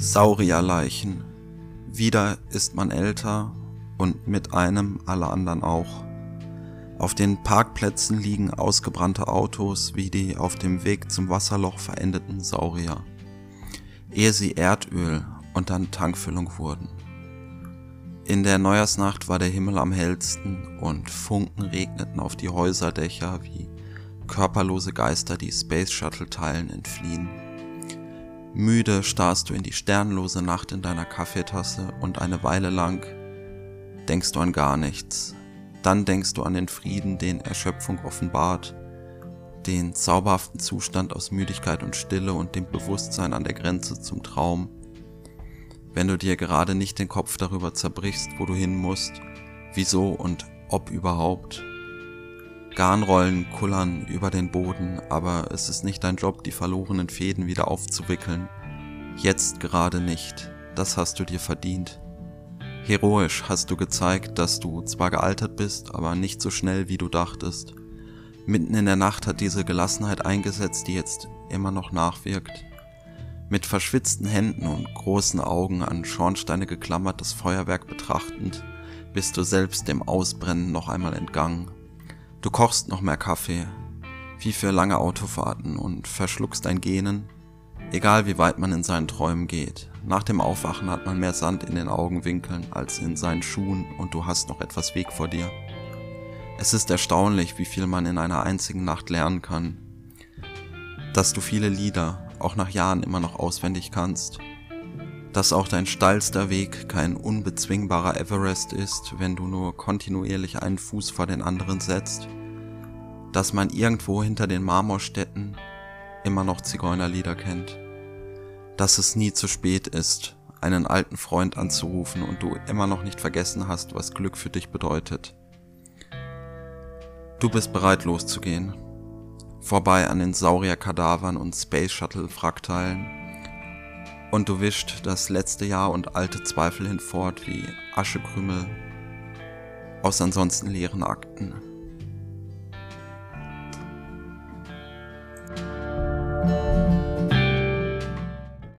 Saurierleichen. Wieder ist man älter und mit einem alle anderen auch. Auf den Parkplätzen liegen ausgebrannte Autos wie die auf dem Weg zum Wasserloch verendeten Saurier, ehe sie Erdöl und dann Tankfüllung wurden. In der Neujahrsnacht war der Himmel am hellsten und Funken regneten auf die Häuserdächer wie körperlose Geister, die Space Shuttle Teilen entfliehen. Müde starrst du in die sternlose Nacht in deiner Kaffeetasse und eine Weile lang denkst du an gar nichts. Dann denkst du an den Frieden, den Erschöpfung offenbart, den zauberhaften Zustand aus Müdigkeit und Stille und dem Bewusstsein an der Grenze zum Traum. Wenn du dir gerade nicht den Kopf darüber zerbrichst, wo du hin musst, wieso und ob überhaupt. Garnrollen kullern über den Boden, aber es ist nicht dein Job, die verlorenen Fäden wieder aufzuwickeln. Jetzt gerade nicht. Das hast du dir verdient. Heroisch hast du gezeigt, dass du zwar gealtert bist, aber nicht so schnell, wie du dachtest. Mitten in der Nacht hat diese Gelassenheit eingesetzt, die jetzt immer noch nachwirkt. Mit verschwitzten Händen und großen Augen an Schornsteine geklammert das Feuerwerk betrachtend, bist du selbst dem Ausbrennen noch einmal entgangen. Du kochst noch mehr Kaffee, wie für lange Autofahrten und verschluckst dein Genen, egal wie weit man in seinen Träumen geht. Nach dem Aufwachen hat man mehr Sand in den Augenwinkeln als in seinen Schuhen und du hast noch etwas Weg vor dir. Es ist erstaunlich, wie viel man in einer einzigen Nacht lernen kann. Dass du viele Lieder, auch nach Jahren immer noch auswendig kannst. Dass auch dein steilster Weg kein unbezwingbarer Everest ist, wenn du nur kontinuierlich einen Fuß vor den anderen setzt. Dass man irgendwo hinter den Marmorstädten immer noch Zigeunerlieder kennt dass es nie zu spät ist, einen alten Freund anzurufen und du immer noch nicht vergessen hast, was Glück für dich bedeutet. Du bist bereit loszugehen. Vorbei an den Saurierkadavern und Space Shuttle Wrackteilen. Und du wischt das letzte Jahr und alte Zweifel hinfort wie Aschekrümel aus ansonsten leeren Akten.